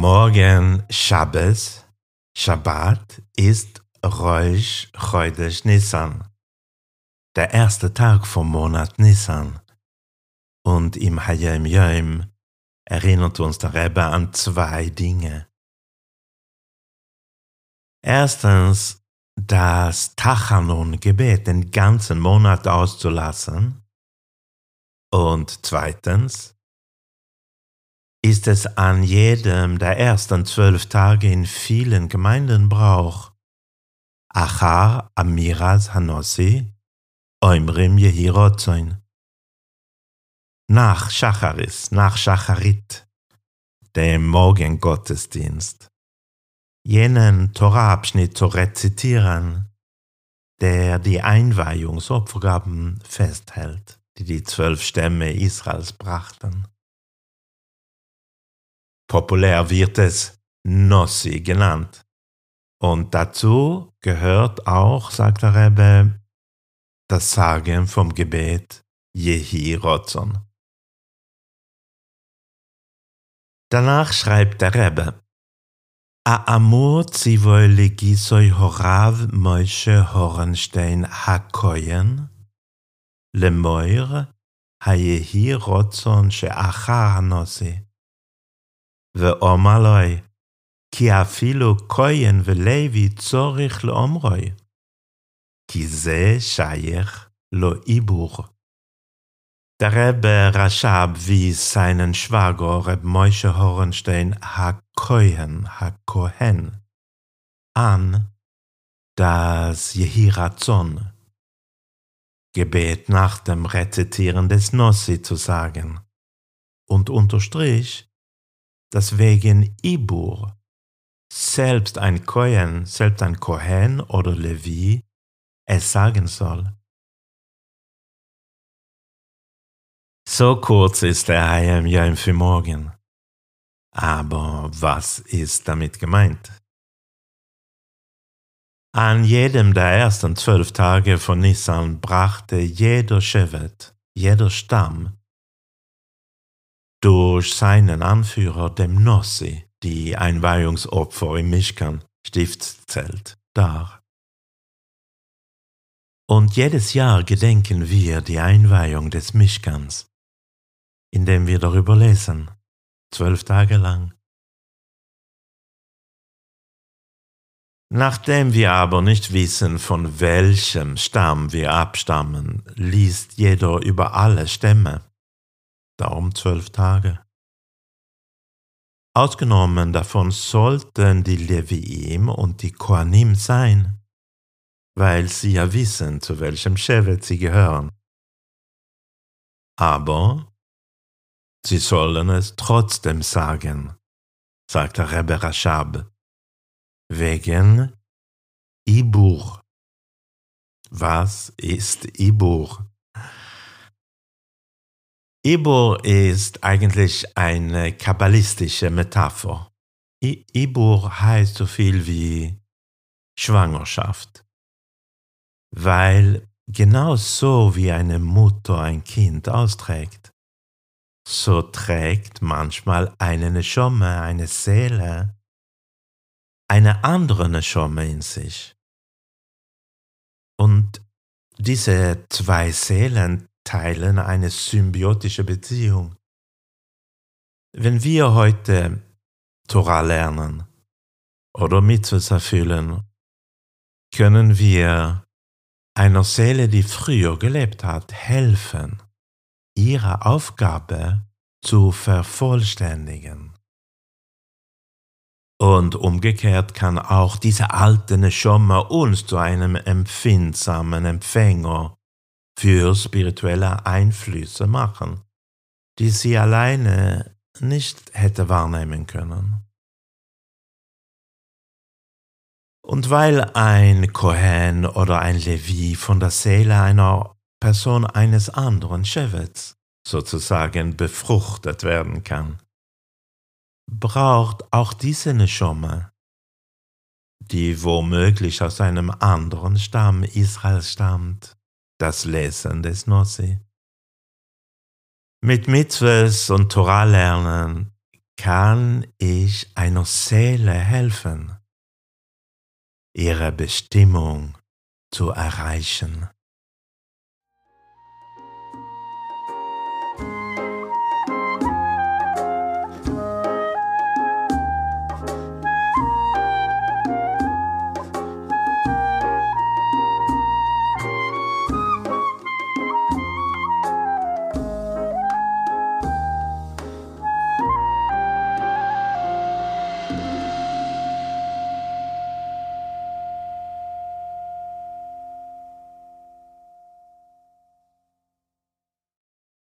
Morgen Shabbos, Shabbat ist Rosh Chodesh Nissan, der erste Tag vom Monat Nissan. Und im Hayem Yom erinnert uns der Rebbe an zwei Dinge. Erstens, das Tachanon-Gebet den ganzen Monat auszulassen. Und zweitens, ist es an jedem der ersten zwölf Tage in vielen Gemeinden Brauch. Achar Amiras Hanossi, Oimrim Yehirozoin. Nach Shacharis, nach Shacharit, dem Morgengottesdienst, jenen Torabschnitt zu rezitieren, der die Einweihungsopfergaben festhält, die die zwölf Stämme Israels brachten. Populär wird es Nossi genannt. Und dazu gehört auch, sagt der Rebbe, das Sagen vom Gebet Jehi Rotzon. Danach schreibt der Rebbe, A amur zivoy legisoy horav Moshe Horenstein hakoyen, lemoir hayehi rotzon she'achar hanosi, ve'omaloi, כי אפילו zorich le omroi, ki ze shayech lo ibur. Der Rebbe Rashab wies seinen Schwager Reb Moshe Horenstein HaKohen, HaKohen an, das Jehirazon, Gebet nach dem Rezitieren des Nossi zu sagen, und unterstrich, dass wegen Ibur selbst ein Kohen, selbst ein Kohen oder Levi es sagen soll. So kurz ist der Hayam Yom für morgen. Aber was ist damit gemeint? An jedem der ersten zwölf Tage von Nissan brachte jeder Shevet, jeder Stamm, durch seinen Anführer, dem Nossi, die Einweihungsopfer im Mischkan, Stiftszelt, dar. Und jedes Jahr gedenken wir die Einweihung des Mischkans, indem wir darüber lesen, zwölf Tage lang. Nachdem wir aber nicht wissen, von welchem Stamm wir abstammen, liest jeder über alle Stämme darum zwölf Tage. Ausgenommen davon sollten die Leviim und die Koanim sein, weil sie ja wissen, zu welchem Shevet sie gehören. Aber sie sollen es trotzdem sagen, sagt der Rebbe Rashab, wegen Ibur. Was ist Ibur? Ibur ist eigentlich eine kabbalistische Metapher. Ibur heißt so viel wie Schwangerschaft, weil genau so wie eine Mutter ein Kind austrägt, so trägt manchmal eine Neshome, eine Seele, eine andere Neshome in sich. Und diese zwei Seelen teilen eine symbiotische Beziehung. Wenn wir heute Torah lernen oder Mitzvahs erfüllen, können wir einer Seele, die früher gelebt hat, helfen, ihre Aufgabe zu vervollständigen. Und umgekehrt kann auch diese alte Neshama uns zu einem empfindsamen Empfänger für spirituelle Einflüsse machen, die sie alleine nicht hätte wahrnehmen können. Und weil ein Kohen oder ein Levi von der Seele einer Person eines anderen Shevets, sozusagen befruchtet werden kann, braucht auch diese Neshama, die womöglich aus einem anderen Stamm Israels stammt, das Lesen des Nossi. Mit Mitzvahs und Torah lernen kann ich einer Seele helfen, ihre Bestimmung zu erreichen.